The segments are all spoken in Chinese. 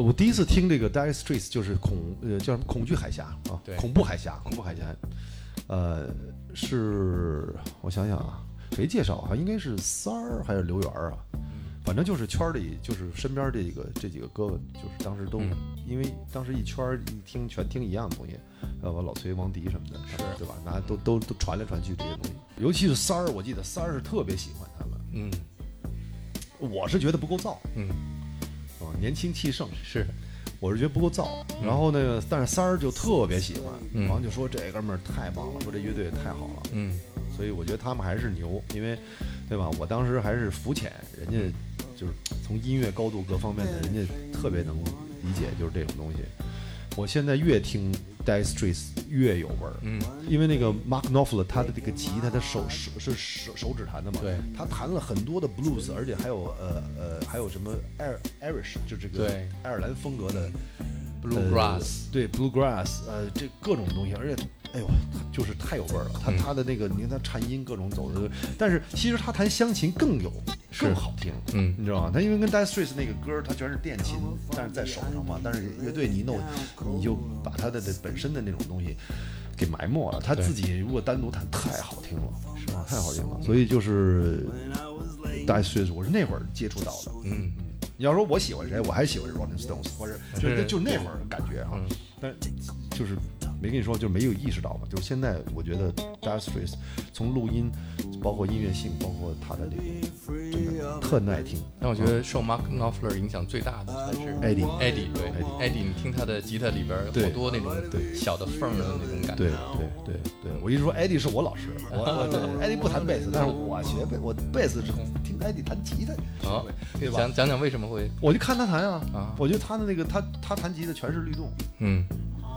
我第一次听这个 Dire Straits 就是恐呃叫什么恐惧海峡啊，对恐怖海峡，恐怖海峡，呃，是我想想啊，谁介绍啊？应该是三儿还是刘源儿啊？反正就是圈儿里，就是身边这个这几个哥哥，就是当时都、嗯因为当时一圈儿一听全听一样的东西，呃，我老崔、王迪什么的，是对吧？那都都都传来传去这些东西，尤其是三儿，我记得三儿是特别喜欢他们，嗯我是觉得不够燥嗯，啊，年轻气盛，是我是觉得不够燥，然后那个，但是三儿就特别喜欢，嗯。然后就说这哥们儿太棒了，说这乐队太好了，嗯。所以我觉得他们还是牛，因为，对吧？我当时还是肤浅，人家就是从音乐高度各方面的，人家特别能理解，就是这种东西。我现在越听 Dire Straits 越有味儿，嗯，因为那个 Mark Knopfler 他的这个吉他，他手手是手手指弹的嘛，对。他弹了很多的 blues，而且还有呃呃还有什么 Irish，就这个爱尔兰风格的 Bluegrass 呃对 bluegrass，呃，这各种东西，而且，哎呦，他就是太有味儿了。他嗯他的那个，你看他颤音各种走的，但是其实他弹湘琴更有更好听，嗯你知道吗？他因为跟 Dire Straits 那个歌儿，他全是电琴，但是在手上嘛，但是乐队你一弄，你就把他的这本身的那种东西给埋没了。他自己如果单独弹，太好听了，是吧？太好听了。所以就是嗯 Dire Straits，我是那会儿接触到的。嗯你要说我喜欢谁，我还喜欢 Rolling Stones，或者就就那会儿感觉哈嗯，但就是没跟你说，就没有意识到嘛。就是现在，我觉得 Dire Straits 从录音，包括音乐性，包括他的这个，真的特耐听。但我觉得受 Mark Knopfler 影响最大的还是 Eddie Eddie 对 Eddie，你听他的吉他里边好多那种对小的缝的那种感觉，对对对对，我一直说 Eddie 是我老师，我 Eddie 不弹贝斯，但是我学贝，我贝斯是听 Eddie 弹吉他。对吧？讲讲讲为什么会我就看他弹啊啊，我觉得他的那个他他弹吉他全是律动，嗯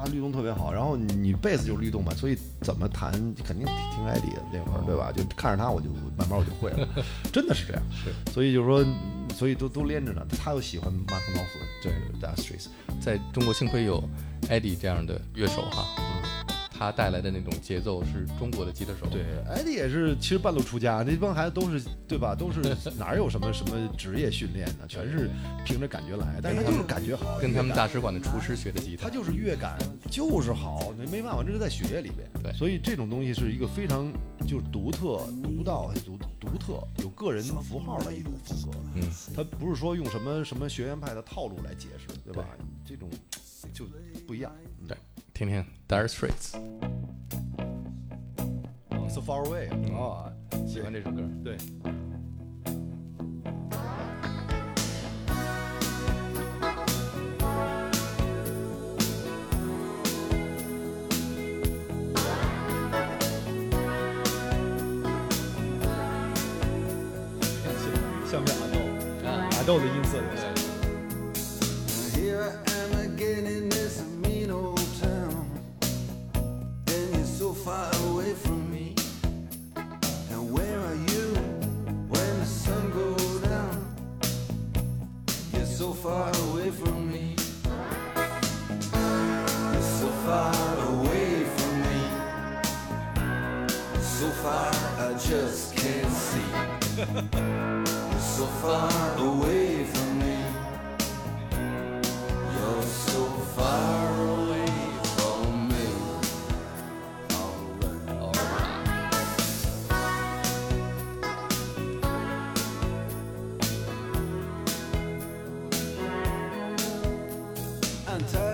啊，律动特别好，然后你你贝斯就是律动嘛，所以怎么弹肯定听艾迪的那会儿，对吧？就看着他，我就慢慢我就会了，真的是这样。是所以就是说，所以都都连着呢。他又喜欢 Mark Knopfler，对，Dustries，在中国幸亏有 Eddie 这样的乐手哈，他带来的那种节奏是中国的吉他手，对，艾迪也是其实半路出家，那帮孩子都是对吧？都是 哪有什么什么职业训练呢？全是凭着感觉来，但是他就是感觉好，跟他们大使馆的厨师学的吉他他，就是乐感就是好，没没办法，这是在血液里边。对所以这种东西是一个非常就是独特、独到、独独特、有个人符号的一种风格。嗯，他不是说用什么什么学院派的套路来解释，对吧？这种就不一样。嗯对，听听 Dire Straits，So far away. 啊，喜欢这首歌，对。像不像阿豆？阿豆的音色有点 far away from me. You're so far away from me. So far I just can't see. You're so far away from me. You're so far Santa.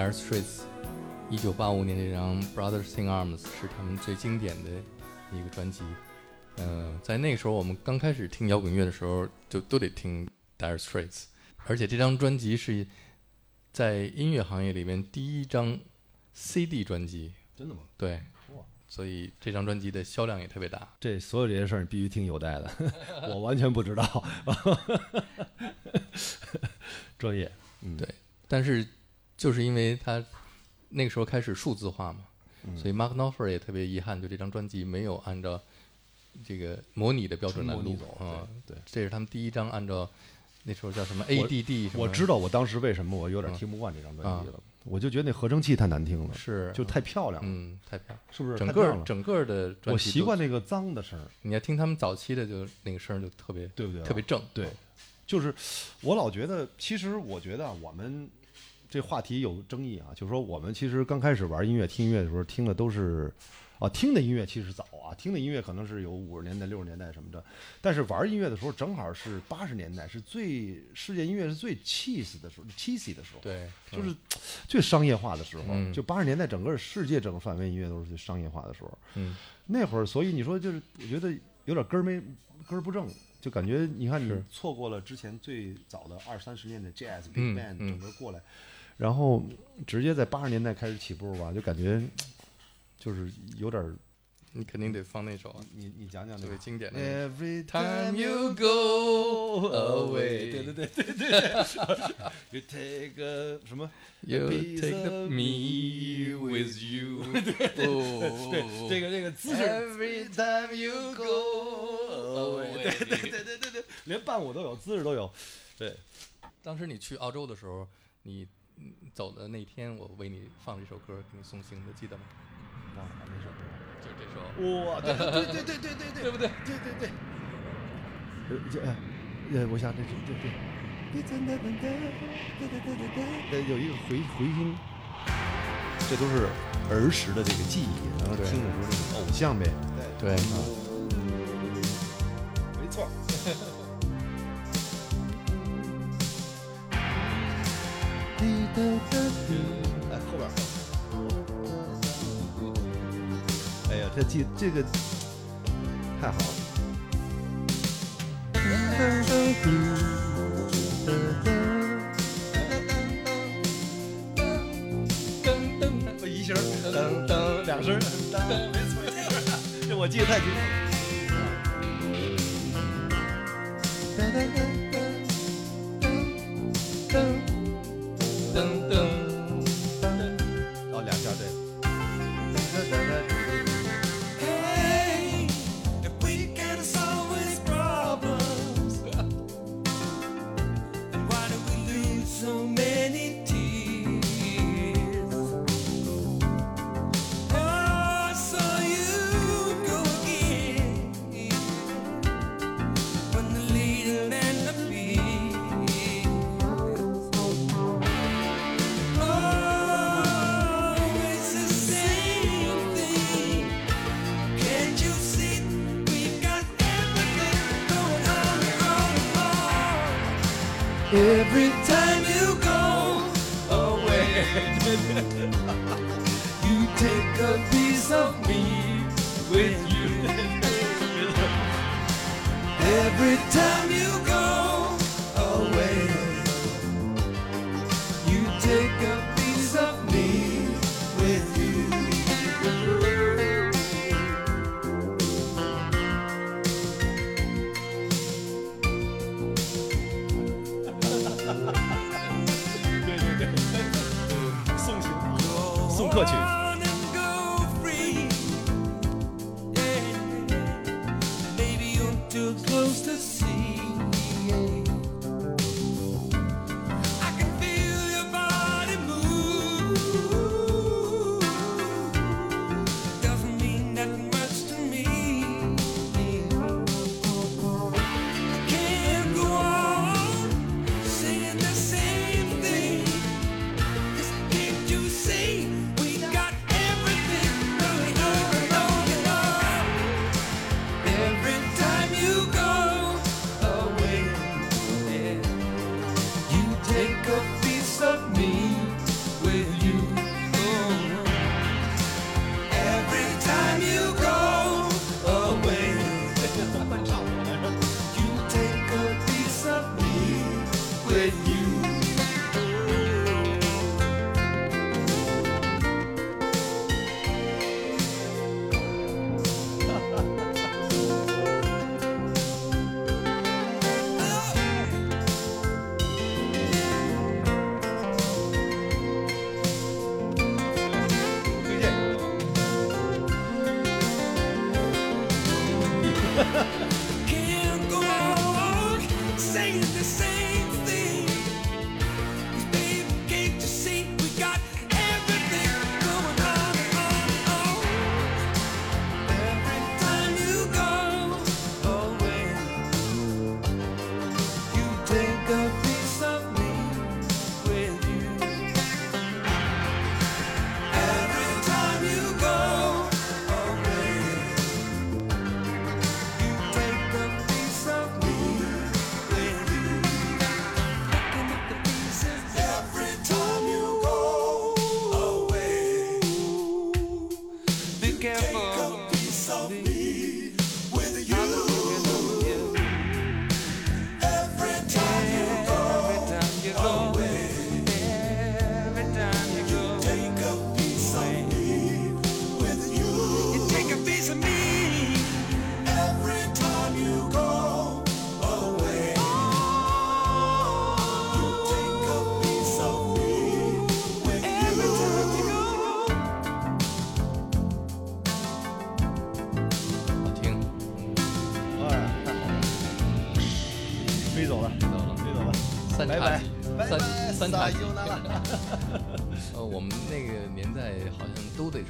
Dire Straits，一九八五年这张《Brothers in Arms》是他们最经典的一个专辑。嗯、在那个时候我们刚开始听摇滚乐的时候，就都得听 Dire Straits，而且这张专辑是在音乐行业里面第一张 CD 专辑，真的吗？对哇，所以这张专辑的销量也特别大。这所有这些事儿你必须听有代的，我完全不知道。专业，嗯，对但是就是因为他那个时候开始数字化嘛，嗯所以 Mark Knopfler 也特别遗憾，就这张专辑没有按照这个模拟的标准来录。对对这是他们第一张按照那时候叫什么 ADD 什么我知道我当时为什么我有点嗯听不惯这张专辑了，我就觉得那合成器太难听了，是就太漂亮了，嗯太漂亮，是不是？整个整个的专辑我习惯那个脏的声儿，你要听他们早期的就那个声儿就特别对不对啊？特别正，对，就是我老觉得，其实我觉得啊我们这话题有争议啊，就是说我们其实刚开始玩音乐、听音乐的时候，听的都是啊，听的音乐其实早啊，听的音乐可能是有五十年代、六十年代什么的，但是玩音乐的时候正好是八十年代，是最世界音乐是最 cheese 的时候，cheesy 的时候。对，就是最商业化的时候，嗯就八十年代整个世界整个范围音乐都是最商业化的时候。嗯那会儿，所以你说就是，我觉得有点根儿没根儿不正，就感觉你看你错过了之前最早的二三十年的 jazz big 嗯 band 嗯整个过来，然后直接在八十年代开始起步吧，就感觉就是有点儿，你肯定得放那首啊，你你讲讲那个。经典的。Every Time you go away，对对对对对，You take a 什么 You take me with you。哦对，这个这个姿势 Every time you go away。对对对对对对，连伴舞都有，姿势都有。对，当时你去澳洲的时候，你嗯走的那天我为你放了一首歌给你送行的记得吗？啊那首歌。就是这首。哇对对对对对对。对对不对？对对对。呃就呃呃我想这这这这有一个回回音这都是儿时的这个记忆然后听的时候这个偶像呗对啊哎，后边。哎呀，这记这个太好了。我一声儿，噔噔，两声儿，噔，没错，这这我记得太清楚了。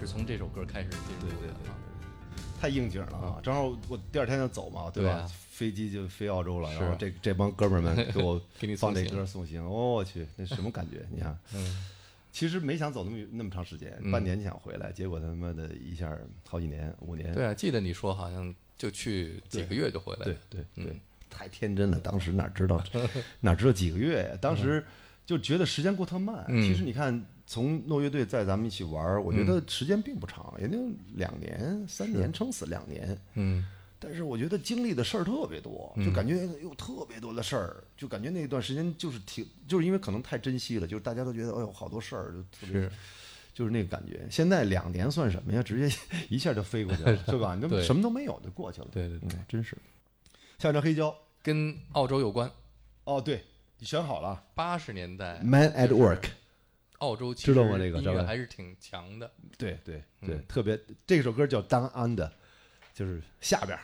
是从这首歌开始接触对对的啊。太应景了啊！正好我第二天就走嘛，对吧？对啊飞机就飞澳洲了，然后这这帮哥们儿们 给我给你放这歌送行，哦我去，那什么感觉？你看，嗯，其实没想走那么那么长时间，嗯半年想回来，结果他妈的一下好几年，五年，对啊，记得你说好像就去几个月就回来对了。对对嗯，太天真了，当时哪知道 哪知道几个月呀？当时就觉得时间过特慢。嗯其实你看，从诺乐队在咱们一起玩，我觉得时间并不长，也就两年、三年，撑死两年。嗯，但是我觉得经历的事儿特别多，就感觉有特别多的事儿，就感觉那段时间就是挺，就是因为可能太珍惜了，就是大家都觉得哎呦好多事儿，就特别是，就是那个感觉。现在两年算什么呀？直接 一下就飞过去了，是吧？你都对什么都没有就过去了。对对对嗯，真是。下一张黑胶，跟澳洲有关。哦，对你选好了八十年代，，Man at Work。澳洲其知道吗这个音乐还是挺强的。对对对，嗯特别这首歌叫 Down Under，就是下边儿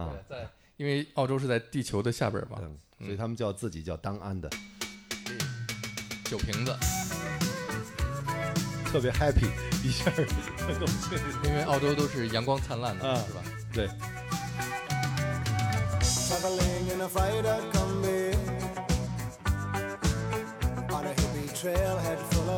啊，在因为澳洲是在地球的下边嘛，嗯，所以他们叫自己叫 Down Under，酒瓶子，特别 happy，一下因为澳洲都是阳光灿烂的，啊是吧？对。traveling in a freighter combi on a hippie trailhead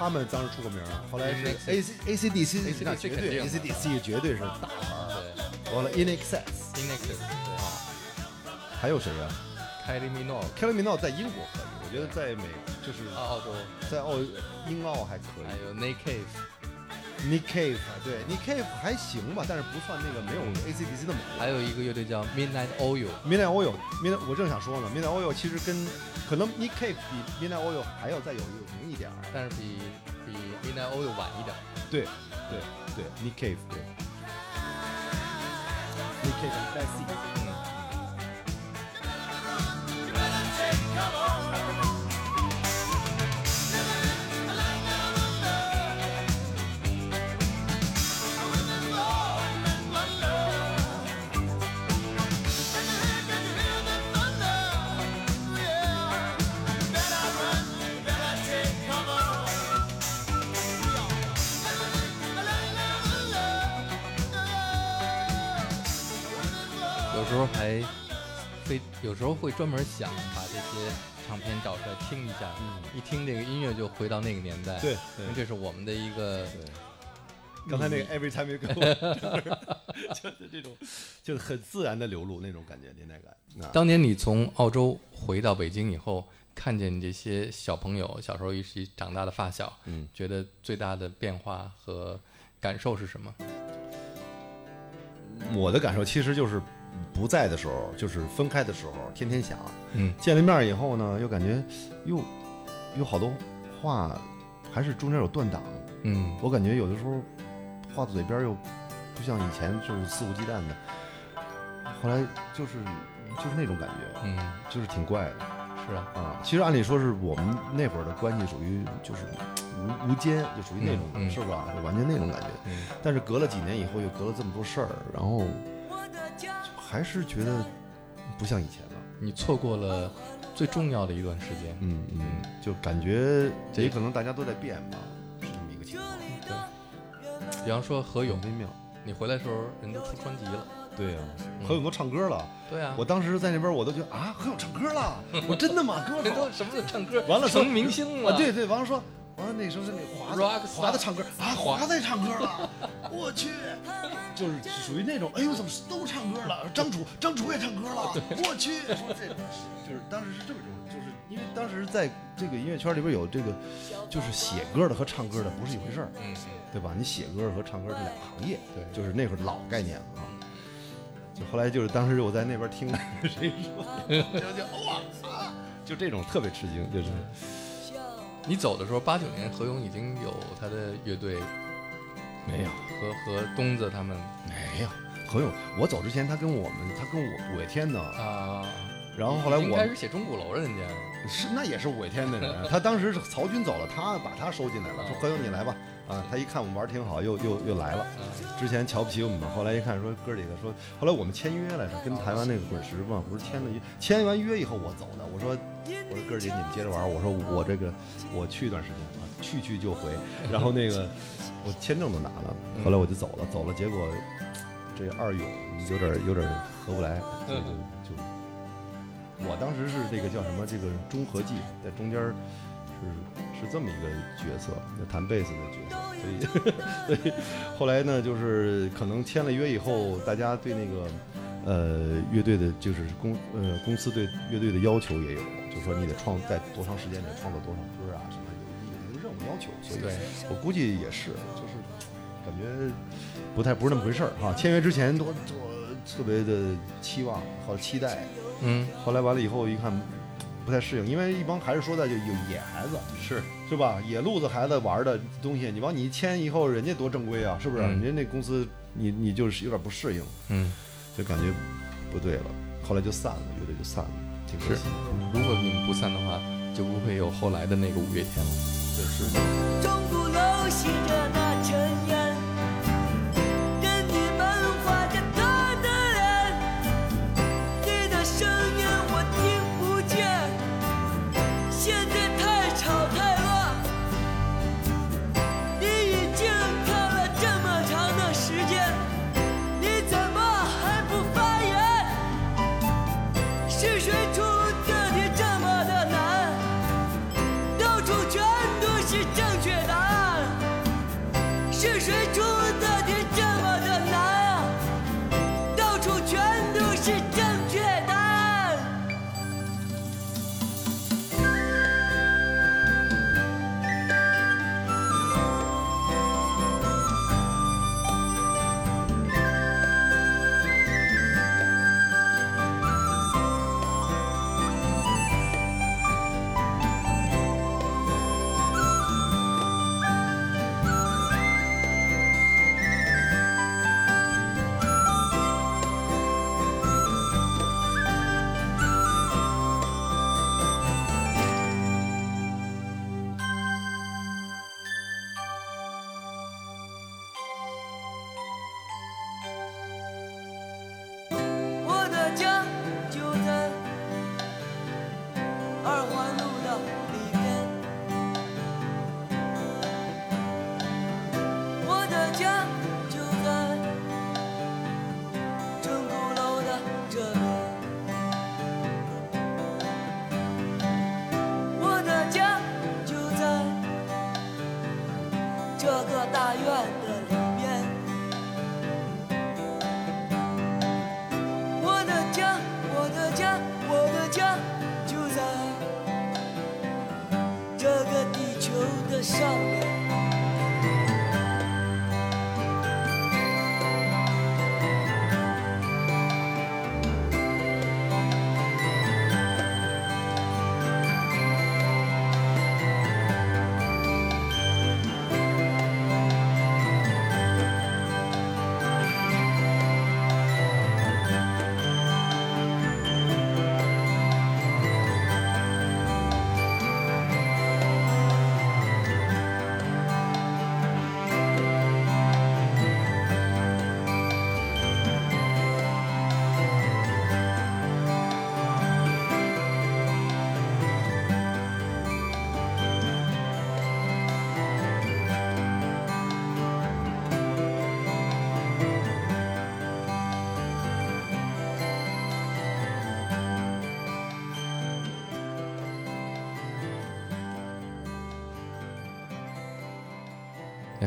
他们当时出过名儿，后来是 A C A C D C，AC/DC 那绝对 A C D C 绝对是大牌儿。对完了 Inexcess Inexcess。对还有谁啊对，Kylie Minogue，？Kelly Minogue 在英国可以，我觉得在美就是啊，澳洲，在澳英澳还可以。还有 Nick Cave，Nick Cave 对，Nick Cave 还行吧，但是不算那个没有 A C D C 那么火。还有一个乐队叫 Midnight Oil，Midnight Oil Midnight 我正想说呢，Midnight Oil 其实跟可能 Nick Cave 比 Midnight Oil 还要再有有名一点儿。但是比比 Midnight Oil 晚一点。对对对，Nick Cave 对。Nick Cave 和 Bessie。时候还非有时候会专门想把这些唱片找出来听一下，一听这个音乐就回到那个年代，对。因为这是我们的一个刚才那个 Every time you go，就 是就是这种，就是很自然的流露那种感觉，年代感。啊。当年你从澳洲回到北京以后，看见你这些小朋友小时候一起长大的发小，嗯，觉得最大的变化和感受是什么？我的感受其实就是不在的时候，就是分开的时候，天天想。嗯见了面以后呢，又感觉又有好多话还是中间有断档。嗯我感觉有的时候话到嘴边又不像以前就是肆无忌惮的，后来就是就是那种感觉，嗯，就是挺怪的是啊，啊。其实按理说是我们那会儿的关系属于就是无无间，就属于那种、嗯嗯是吧？就完全那种感觉。嗯但是隔了几年以后，又隔了这么多事儿，然后还是觉得不像以前了。你错过了最重要的一段时间。嗯嗯，就感觉这也可能大家都在变吧，是这么一个情况，对比方说何勇很，微妙。你回来的时候人都出专辑了。对呀、何勇都唱歌了。对啊，我当时在那边，我都觉得啊，何勇唱歌了，我真的吗？歌好这都什么都唱歌，完了说成明星了。啊，对对，完了说，完了那时候是那华子华子唱歌啊，华子也唱歌了，我去，就是属于那种，哎呦，怎么都唱歌了？张楚张楚也唱歌了，我去，说这就是当时是这么种，就是因为当时在这个音乐圈里边有这个，就是写歌的和唱歌的不是一回事儿，嗯，对吧？你写歌和唱歌是两个行业，对就是那会儿老概念了啊。就后来就是当时我在那边听 谁说，就就哇啊，就这种特别吃惊，就是你走的时候，八九年何勇已经有他的乐队？没有。和和东子他们？没有。何勇，我走之前他跟我们他跟我五月天呢，啊，然后后来已经开我始写钟鼓楼了，人家是那也是五月天的人，他当时是曹军走了，他把他收进来了，说何勇你来吧，啊啊，他一看我们玩挺好，又又又来了。之前瞧不起我们，后来一看说哥几个说，后来我们签约来着，跟台湾那个滚石嘛，不是签了约，签完约以后我走的，我说我说哥几个你们接着玩，我说我这个我去一段时间啊，去去就回，然后那个我签证都拿了，后来我就走了，走了，结果这二勇有点有点合不来，所以就就我当时是这个叫什么这个中和剂，在中间儿是是这么一个角色，弹贝斯的角色，所以 所以后来呢，就是可能签了约以后，大家对那个呃乐队的，就是公呃公司对乐队的要求也有，就说你得创在多长时间内创作多少歌啊，什么有一个任务要求，所以我估计也是，就是感觉不太不是那么回事儿哈。签约之前多多特别的期望和期待，嗯，后来完了以后一看不太适应，因为一帮还是说的就有野孩子，是是吧？野路子孩子玩的东西，你往你一签以后，人家多正规啊，是不是？嗯人家那公司你你就是有点不适应，嗯就感觉不对了。后来就散了，乐队就散了，挺可是惜。。如果你们不散的话，就不会有后来的那个五月天了。对，是。钟鼓楼吸着那尘烟，是谁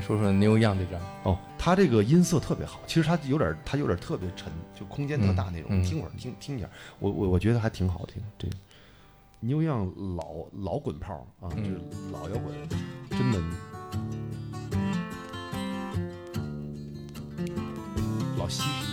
说说 New Young 这张，哦，他这个音色特别好，其实他有点，他有点特别沉，就空间特大那种。嗯嗯。听会儿，听听一下，我我我觉得还挺好听。这个 New Young 老老滚炮啊，就是老摇滚，真的。老嬉皮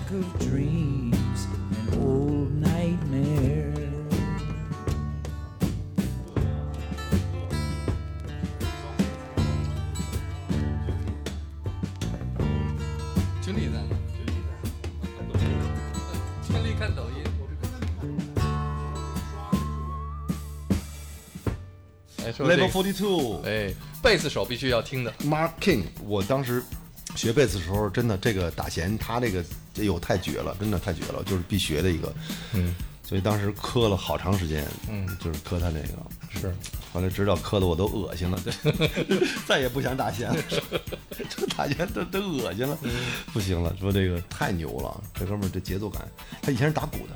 of dreams and old nightmares. 军力在呢，军力看抖音。哎，说这 Level Forty Two。哎，贝斯手必须要听的，Mark King，我当时学贝斯的时候，真的这个打弦，他这个这有太绝了，真的太绝了，就是必学的一个。嗯，所以当时磕了好长时间，嗯，就是磕他那个。是，后来知道磕的我都恶心了，对，再也不想打弦了，这打弦都都恶心了，不行了，说这个太牛了，这哥们儿这节奏感，他以前是打鼓的。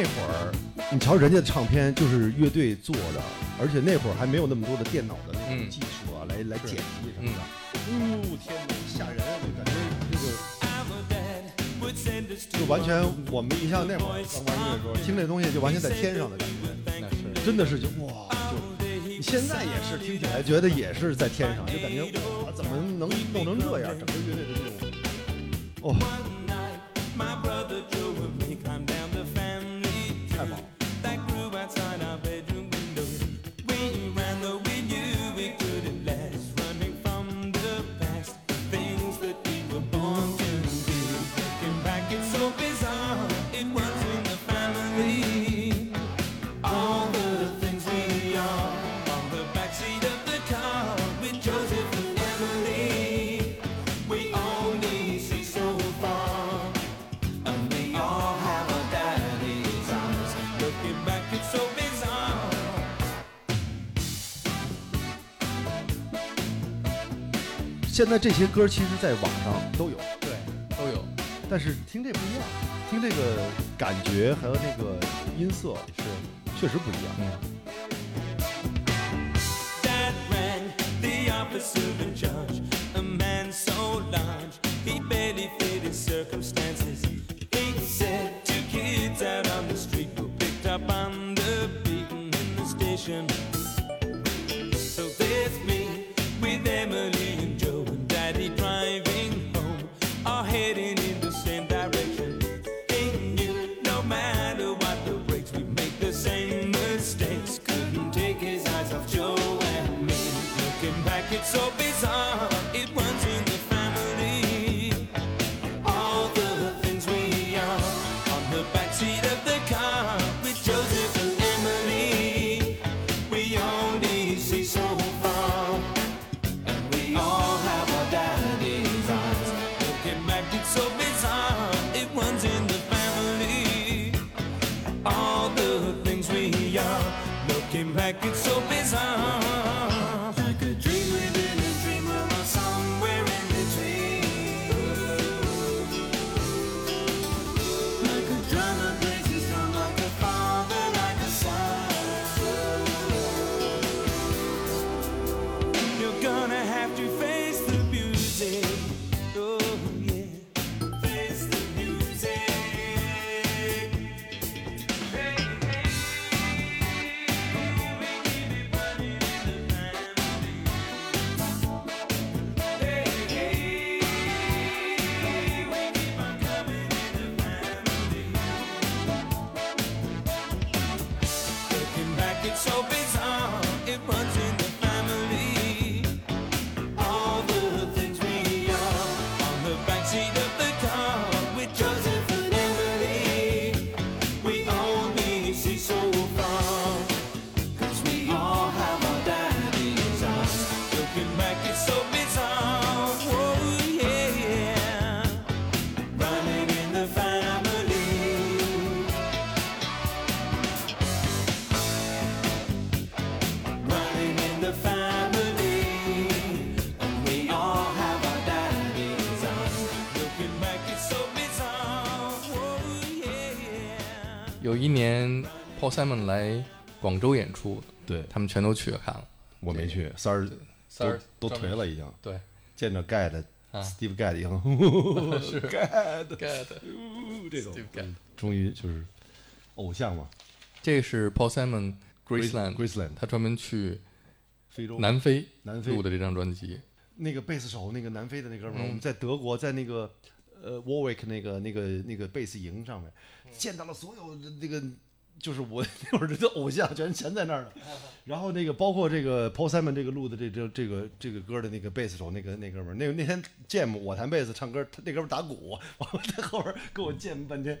那会儿，你瞧人家的唱片就是乐队做的，而且那会儿还没有那么多的电脑的那种嗯技术啊，来来剪辑什么嗯的。呜，天哪，吓人！就感觉那个。就完全，我们一像那会儿刚玩音乐的时候，听这东西就完全在天上的感觉，那是真的是就哇，就你现在也是听起来觉得也是在天上，就感觉哇，怎么能弄成这样？整个乐队的这种，哦，现在这些歌其实在网上都有，对，都有，但是听这不一样，听这个感觉还有那个音色是，确实不一样。嗯。That 一年 Paul Simon 来广州演出，对。他们全都去看了。我没去，三儿三儿都颓了已经，对。见着盖的啊。Steve 盖的已经 是。盖的，Get 这种。Gadd 终于就是偶像嘛。这个是 Paul Simon Graceland，Graceland 他专门去非洲。南非南非。录的这张专辑。那个贝斯手，那个南非的那哥们儿，嗯。我们在德国，在那个呃 Warwick 那个那个那个贝斯营上面，见到了所有的那个，就是我 那会儿的偶像，全全在那儿了。然后那个包括这个 Paul Simon 这个录的这这这个这个歌的那个贝斯手，那个那哥们儿，那那天 Jam 我弹贝斯唱歌，他那哥们儿打鼓，我在后边跟我 Jam 半天，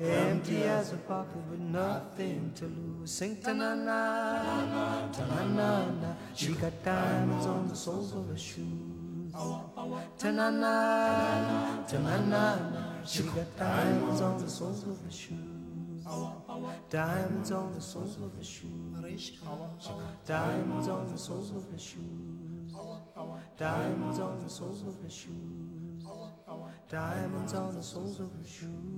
empty as a pocket with nothing to lose. Sing ta na na, na na na. She got diamonds on the soles of her shoes. Ta na na, ta na na na. She got diamonds on the soles of her shoes. Diamonds on the soles of her shoes. Diamonds on the soles of her shoes. Diamonds on the soles of her shoes. Diamonds on the soles of her shoes.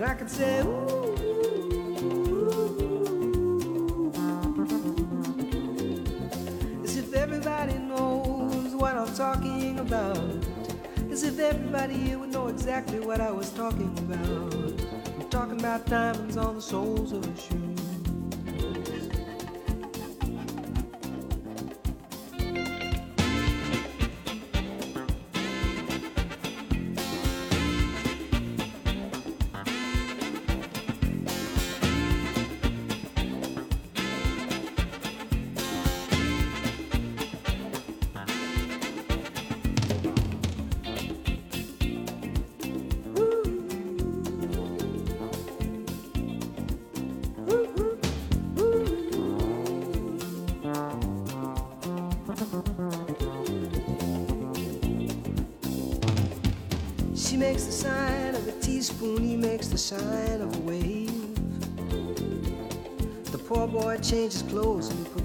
And I could say, Ooh. As if everybody knows what I'm talking about. As if everybody here would know exactly what I was talking about. I'm talking about diamonds on the soles of her shoes.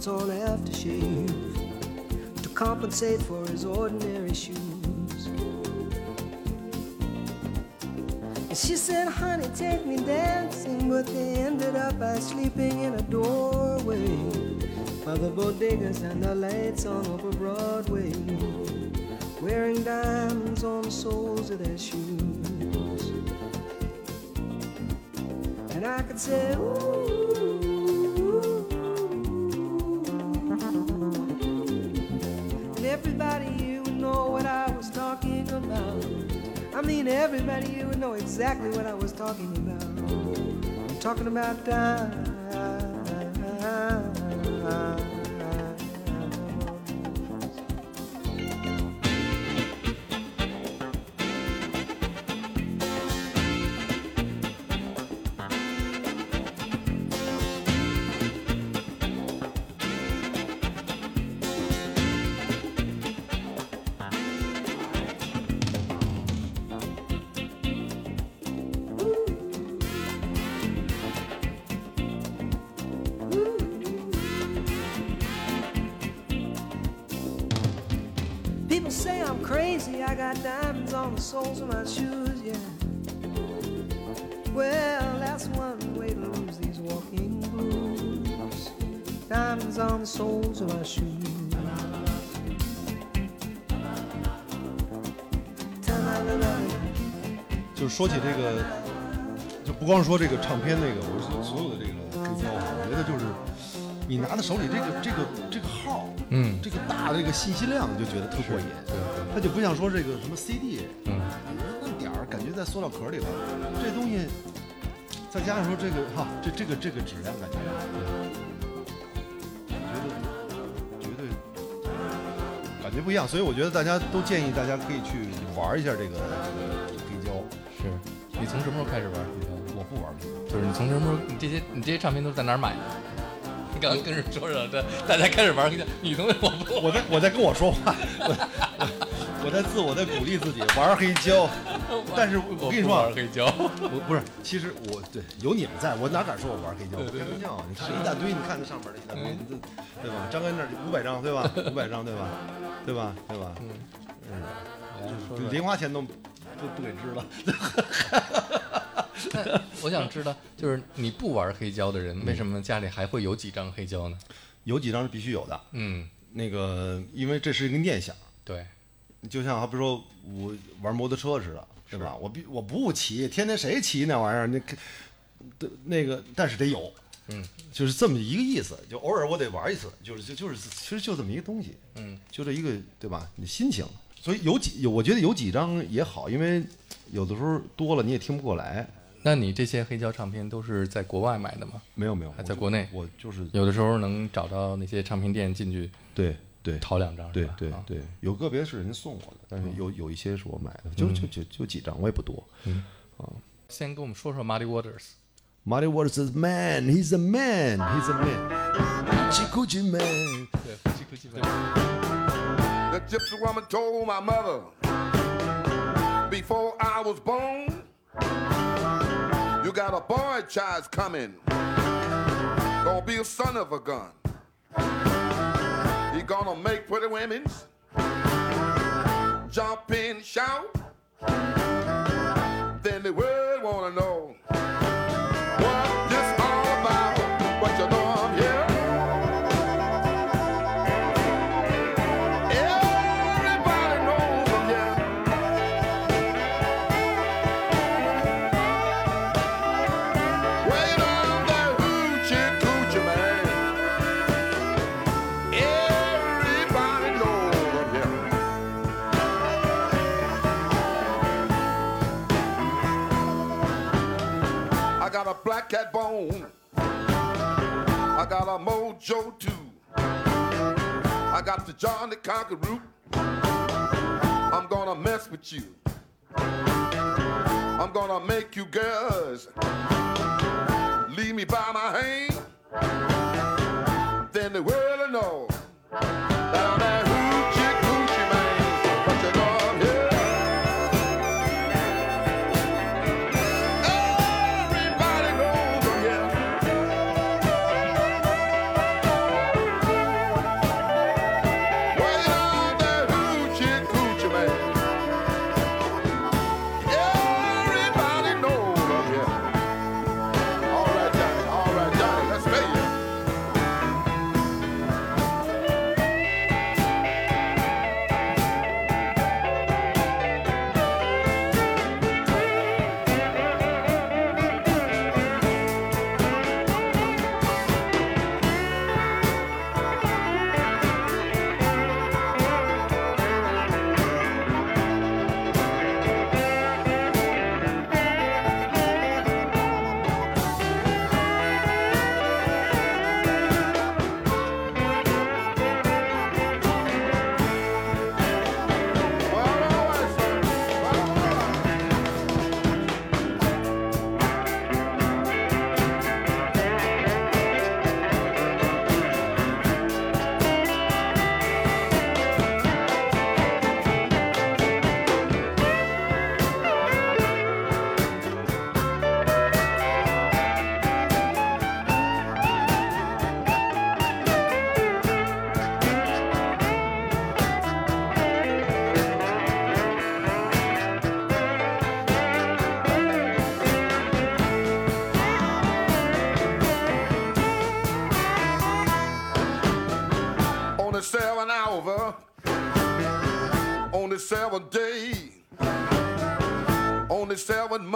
He on aftershave to compensate for his ordinary shoes. And she said, honey, take me dancing, but they ended up by sleeping in a doorway by the bodegas and the lights on over Broadway wearing diamonds on the soles of their shoes. And I could say, ooh. Mean, everybody here would know exactly what I was talking about. I'm talking about diamonds. 说起这个，就不光说这个唱片那个，我说所有的这个黑胶啊，我觉得就是你拿在手里这个这个这个号，嗯这个大的这个信息量，你就觉得特过瘾。对对它就不像说这个什么 CD，嗯，那点儿感觉在塑料壳里头，这东西再加上说这个哈，这这个这个质量感觉，觉得绝对感觉不一样，所以我觉得大家都建议大家可以去玩一下这个这个从什么时候开始玩黑胶？我不玩黑胶。就是你从什么时候？你这些你这些唱片都是在哪儿买的？你刚刚跟人说说，这大家开始玩黑胶，女同学我不我在我在跟我说话，我我我在自我在鼓励自己玩黑胶，但是我我跟你说啊玩黑胶，我不是，其实我对有你们在，我哪敢说我玩黑胶？我开玩笑，你看一大堆，你看那上面的一大堆，你这对吧？张根那五百张，对吧？五百张，对吧？对吧？对吧？嗯，就说零花钱都不不给吃了。那我想知道，就是你不玩黑胶的人，为嗯什么家里还会有几张黑胶呢？有几张是必须有的，嗯，那个因为这是一个念想，对，就像好比说我玩摩托车似的，是吧？我必我不骑，天天谁骑那玩意儿？那个的那个，但是得有，嗯，就是这么一个意思。就偶尔我得玩一次，就是就就是其实就这么一个东西，嗯，就这一个对吧？你心情，所以有几有，我觉得有几张也好，因为有的时候多了你也听不过来。那你这些黑胶唱片都是在国外买的吗？没有没有，还在国内我就是有的时候能找到那些唱片店进去对对淘两张，是对对对，有个别是人家送我的，但是有有一些是我买的，就就就就几张，我也不多。嗯先跟我们说说 Muddy Waters。Muddy Waters is man, he's a man, he's a man, Gucci Gucci man. The gypsy woman told my mother before I was born, you got a boy child coming. Gonna be a son of a gun. He gonna make pretty women's jump and shout. Then the world wanna know bone. I got a mojo too. I got the Johnny Conquer root. I'm gonna mess with you. I'm gonna make you girls leave me by my hand. Then the world will know on the seven hour, on the seventh day, on the seventh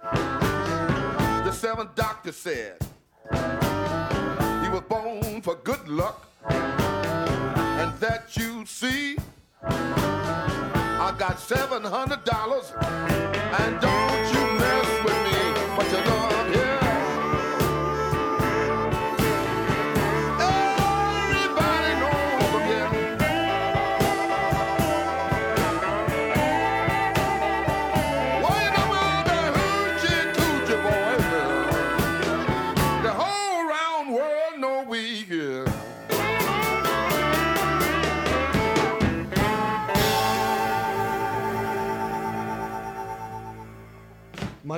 the seventh doctor said he was born for good luck, and that you see, I got seven hundred dollars, and don't you mess with me, but you know I'm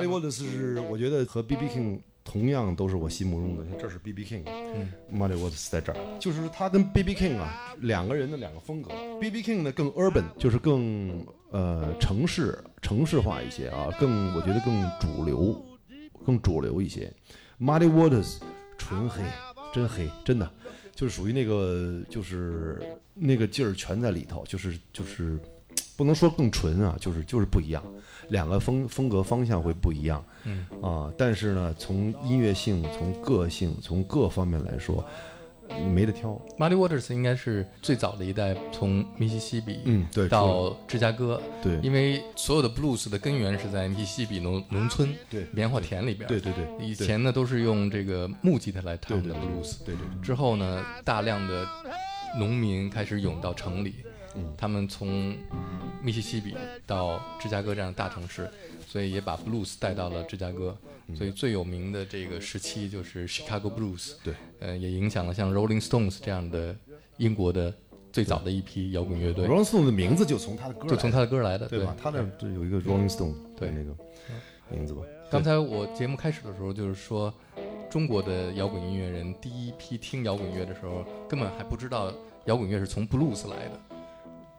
Muddy Waters 是我觉得和 B.B. King 同样都是我心目中的，这是 B.B. King，嗯，Muddy Waters 在这儿，就是他跟 B.B. King 啊两个人的两个风格，B.B. King 呢更 urban，就是更呃城市城市化一些啊，更我觉得更主流，更主流一些，Muddy Waters 纯黑，真黑，真的。就是属于那个，就是那个劲儿全在里头，就是就是，不能说更纯啊，就是就是不一样，两个风风格方向会不一样，嗯。啊，但是呢，从音乐性、从个性、从各方面来说，你没得挑，Muddy Waters 应该是最早的一代从密西西比嗯，对，到芝加哥，对因为所有的 blues 的根源是在密西西比农农村对棉花田里边。对对对，以前呢都是用这个木吉他来对唱的 blues，对对对，之后呢，大量的农民开始涌到城里，嗯他们从密西西比到芝加哥这样的大城市，所以也把 blues 带到了芝加哥。所以最有名的这个时期就是 Chicago Blues，对，呃，也影响了像 Rolling Stones 这样的英国的最早的一批摇滚乐队，Rolling Stones 的名字就从他的歌就从他的歌来的，对吧？他那这有一个 Rolling Stone 对。那个名字吧，刚才我节目开始的时候就是说，中国的摇滚音乐人第一批听摇滚乐的时候，根本还不知道摇滚乐是从 blues 来的。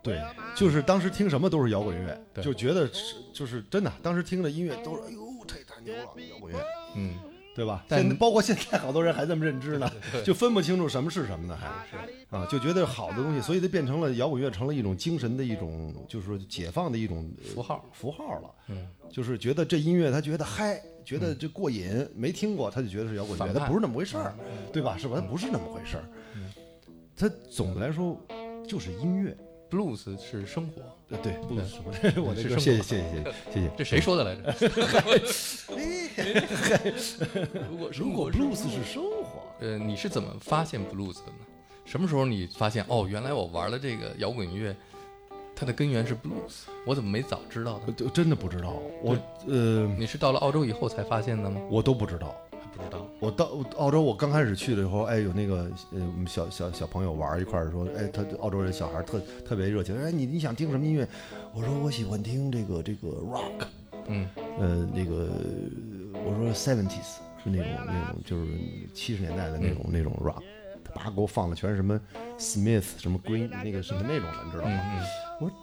对，就是当时听什么都是摇滚乐，对就觉得是就是真的，当时听的音乐都是哎呦这太牛了，摇滚乐，嗯，对吧？但现包括现在好多人还这么认知呢，就分不清楚什么是什么呢，还啊，就觉得好的东西，所以它变成了摇滚乐，成了一种精神的一种，就是说解放的一种呃符号符号了。嗯，就是觉得这音乐他觉得嗨，觉得这过瘾，没听过他就觉得是摇滚乐，反叛它不是那么回事儿，对吧？是吧？它不是那么回事儿。它总的来说就是音乐。Blues 是生活，对，对，不对是什么，我那是生个谢谢谢谢谢谢谢谢。这谁说的来着？如果如果 blues 是生活，呃，你是怎么发现 blues 的呢？什么时候你发现哦，原来我玩的这个摇滚乐，它的根源是 blues，我怎么没早知道呢？呃真的不知道，我呃你是到了澳洲以后才发现的吗？我都不知道。不知道。我到澳洲，我刚开始去的时候，哎，有那个呃，我们小小小朋友玩一块儿说，哎，他澳洲人小孩特特别热情，哎，你你想听什么音乐？我说我喜欢听这个这个 rock，嗯呃，那个我说 seventies 是那种那种就是七十年代的那种、那种 rock，他爸给我放的全是什么 Smith 什么 Green 那个什么那种的，你知道吗？嗯我说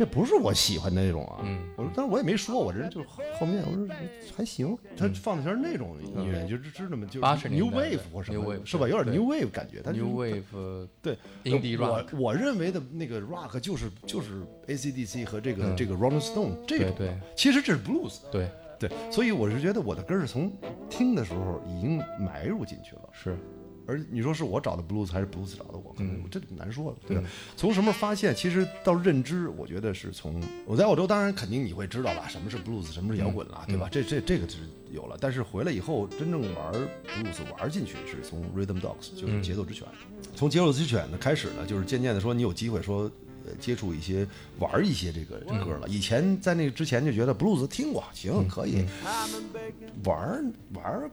这不是我喜欢的那种啊。嗯。我说，但是我也没说，我这人就是后面我说还行，他放的全是那种音乐，就是知道吗？就是80年 New Wave 或什么是吧？有点 New Wave 感觉，，New Wave 对。Indie 我 Rock 我认为的那个 Rock 就是就是 AC/DC 和这个、嗯。这个 Rolling Stone 这种的，对对。其实这是 Blues。对。对，所以我是觉得我的根儿是从听的时候已经埋入进去了。是而你说是我找的 blues 还是 blues 找的我，可能嗯这难说了，对吧？从什么时候发现？其实到认知，我觉得是从我在澳洲，当然肯定你会知道吧，什么是 blues，什么是摇滚了，对吧？这这这个是有了，但是回来以后真正玩 blues 玩进去是从 Rhythm Dogs，就是节奏之犬。从节奏之犬呢开始呢，就是渐渐的说你有机会说。呃，接触一些玩一些这个歌了。以前在那个之前就觉得 blues 听过，行可以，玩儿玩儿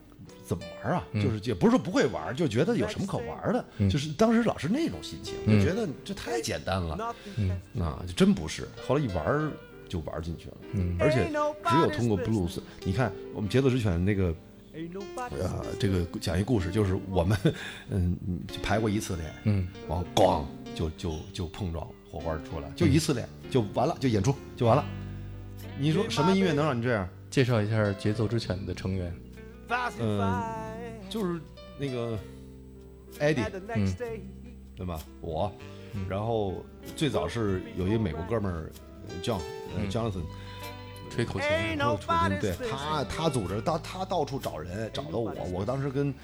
怎么玩儿啊？就是也不是说不会玩，就觉得有什么可玩儿的，就是当时老是那种心情，就觉得这太简单了，嗯啊，就真不是。后来一玩就玩进去了，嗯而且只有通过 blues，你看我们节奏之犬那个。呃，这个讲一故事，就是我们，嗯，嗯就排过一次练，嗯，然后咣就就就碰撞火花出来，就一次练就完了，就演出就完了。你说什么音乐能让你这样？介绍一下节奏之犬的成员。嗯，就是那个 Eddie，嗯对吧？我，然后最早是有一个美国哥们儿呃 John，呃嗯。Jonathan，吹口琴，然后出金，对。他他组织，他他到处找人，找到我，我当时跟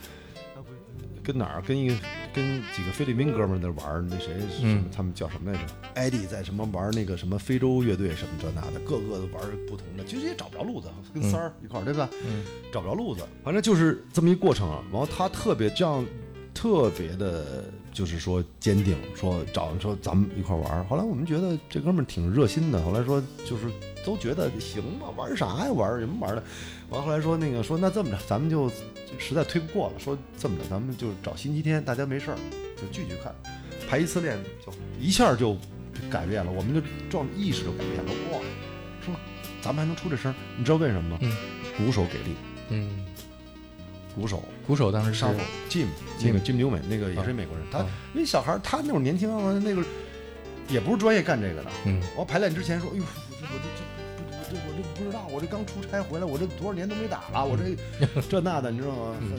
跟哪儿跟一个跟几个菲律宾哥们儿在玩儿，那谁什么嗯他们叫什么来着？艾迪在什么玩儿那个什么非洲乐队什么这那的，各个都玩儿不同的，其实也找不着路子，跟三儿一块儿对吧？嗯找不着路子，反正就是这么一过程啊。然后他特别这样，特别的，就是说坚定，说找说咱们一块儿玩儿。后来我们觉得这哥们儿挺热心的，后来说就是都觉得行吧，玩啥呀玩儿什么玩儿的？完后来说那个说那这么着，咱们就就实在推不过了，说这么着，咱们就找星期天大家没事儿就聚聚看，排一次练就一下就改变了，我们就状意识就改变了，哇，说咱们还能出这声儿，你知道为什么吗？嗯鼓手给力，嗯，鼓手。鼓手当时是 Jim 那个 Jim Newman 那个也是美国人，他啊。因为小孩他那会儿年轻啊，那个也不是专业干这个的。嗯。我排练之前说，哎呦，我这这这我这不知道，我这刚出差回来，我这多少年都没打了，我这 这那的，你知道吗？嗯。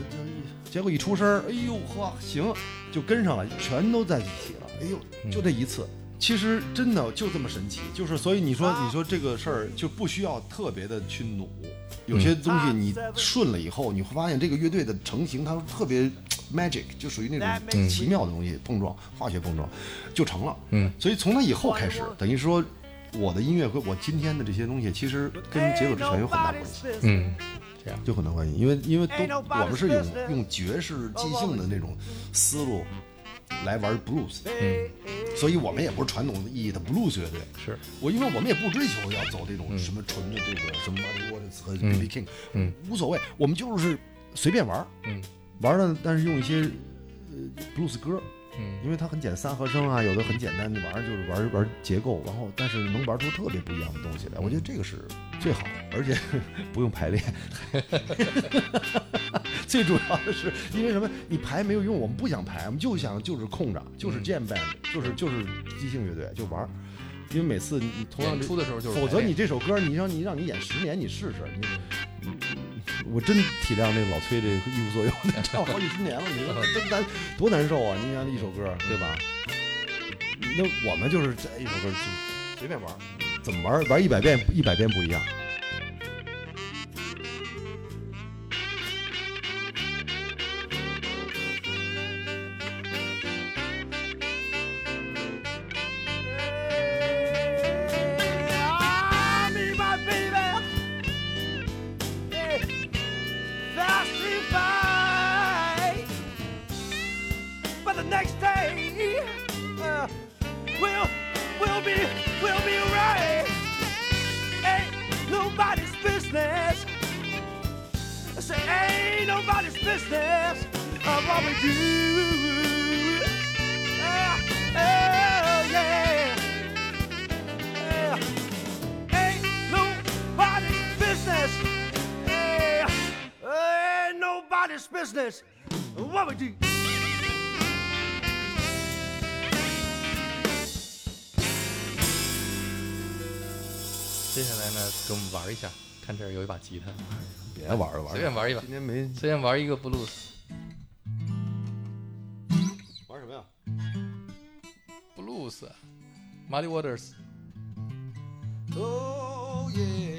这结果一出声，哎呦呵，行，就跟上了，全都在一起了。哎呦，嗯。就这一次。其实真的就这么神奇，就是所以你说你说这个事儿就不需要特别的去努，有些东西你顺了以后，你会发现这个乐队的成型它特别 magic，就属于那种奇妙的东西碰撞，化学碰撞就成了。嗯，所以从那以后开始，等于说我的音乐和我今天的这些东西，其实跟杰克之泉有很大关系。嗯，就很大关系，因为因为都我们是用用爵士即兴的那种思路来玩 blues，嗯，所以我们也不是传统意义的 blues 乐队。是。我因为我们也不追求要走这种什么纯的这个什么 Waters 和 B.B. King，嗯，无所谓，我们就是随便玩，嗯，玩了，但是用一些呃 blues 歌，嗯因为它很简单，三和声啊，有的很简单，玩儿就是玩儿玩儿结构，然后但是能玩出特别不一样的东西来，我觉得这个是最好的，而且 不用排练。最主要的是因为什么？你排没有用，我们不想排，我们就想就是空着，就是嗯 jam band，就是就是即兴乐队就玩儿。因为每次你你同样出的时候就是否则你这首歌，你让你让你演十年，你试试，你你我真体谅那老崔这个一无所有，唱好几十年了，你说真难多难受啊！你想一首歌，对吧？那我们就是这一首歌就随便玩，怎么玩玩一百遍一百遍不一样。nobody's business of what we do. Ah, oh, yeah. Yeah. Ain't nobody's business. Hey, ain't nobody's business. What we do? 接下来呢，给我们玩一下， 看这儿有一把吉他，别玩了，玩随便玩一把。今天没随便玩一个 blues，玩什么呀？blues，Muddy Waters，Oh, yeah.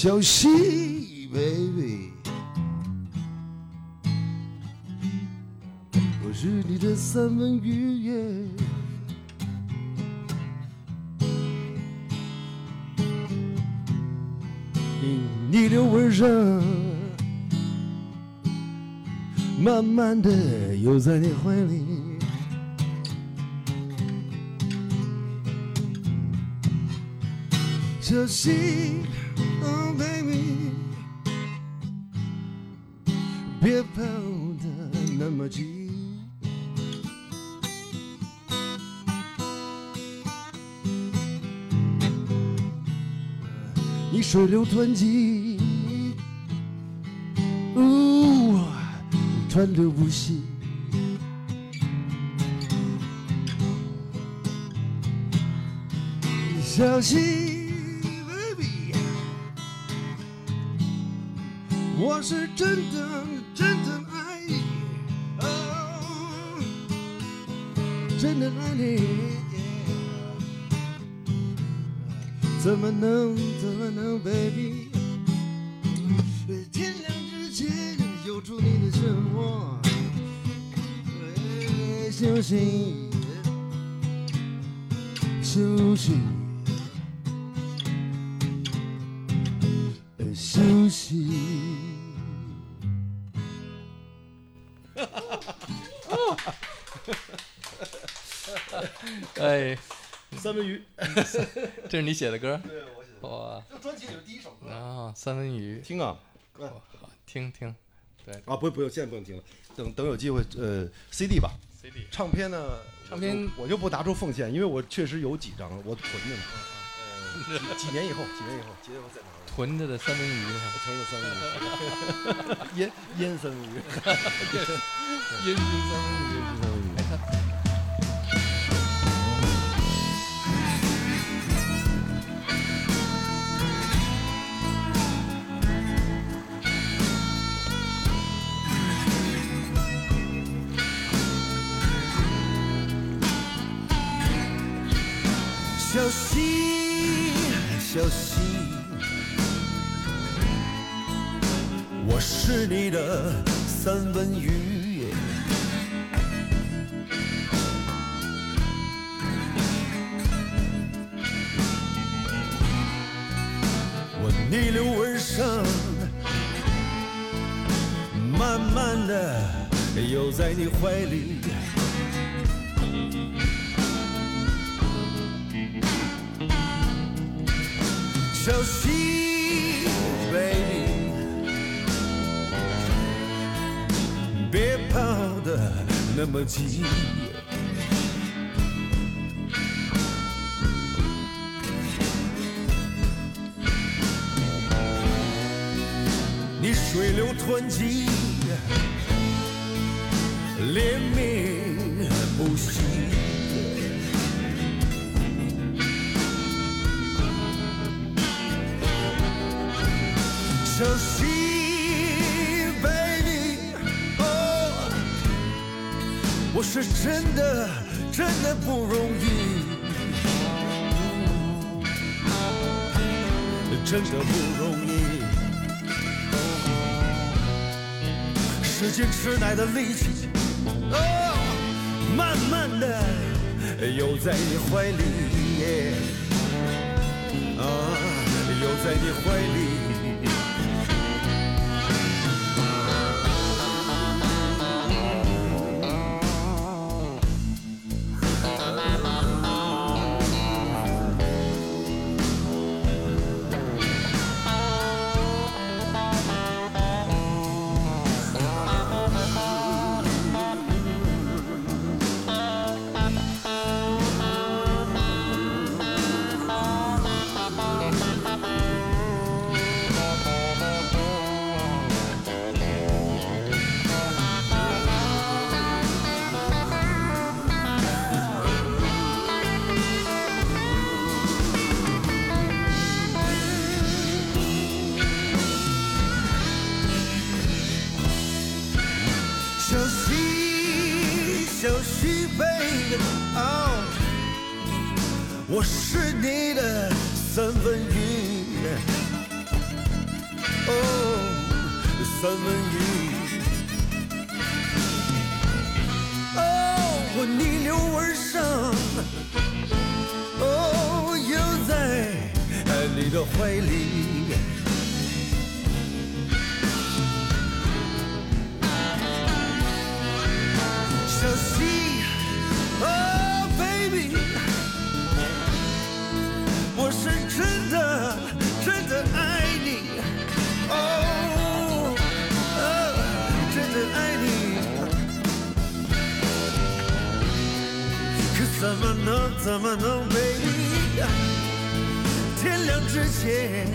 小溪 baby. 我是你的三文鱼耶。你的温热，慢慢的游在你怀里。小心别跑得那么急。你水流湍急，哦，川流不息。小心，baby，我是真的你。怎么能怎么能，baby？天亮之前有出你的漩涡，哎休息休息三文鱼，这是你写的歌？对我写的，哇这专辑里的第一首歌。啊，三文鱼，听啊，好听听对啊，不不用，现在不用听了，等等有机会，呃，CD 吧。CD 唱片呢？唱片我我就不拿出奉献，因为我确实有几张我囤着呢。呃，几几年以后，几年以后，几年以后再拿。囤着的三文鱼，成了三文鱼，腌腌三文鱼，腌熏三文鱼。三文鱼。小溪，小溪，我是你的三文鱼。我逆流而上，慢慢的游在你怀里。小心，baby，别跑得那么急。你水流湍急，连绵是真的真的不容易，真的不容易。使劲吃奶的力气，哦，慢慢的游在你怀里，啊，游在你怀里。我是你的三文鱼，哦，三文鱼，哦，我逆流而上，哦，游在你的怀里。真的真的爱你，哦，真的爱你。可怎么能怎么能被你天亮之前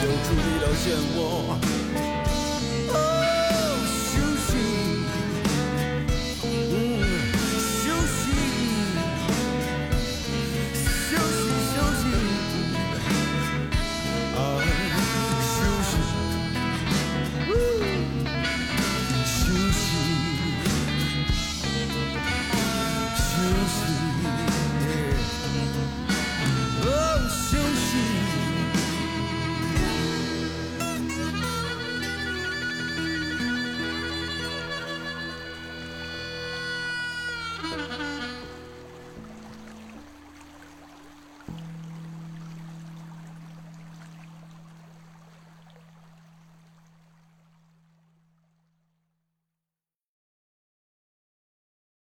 留出一道漩涡。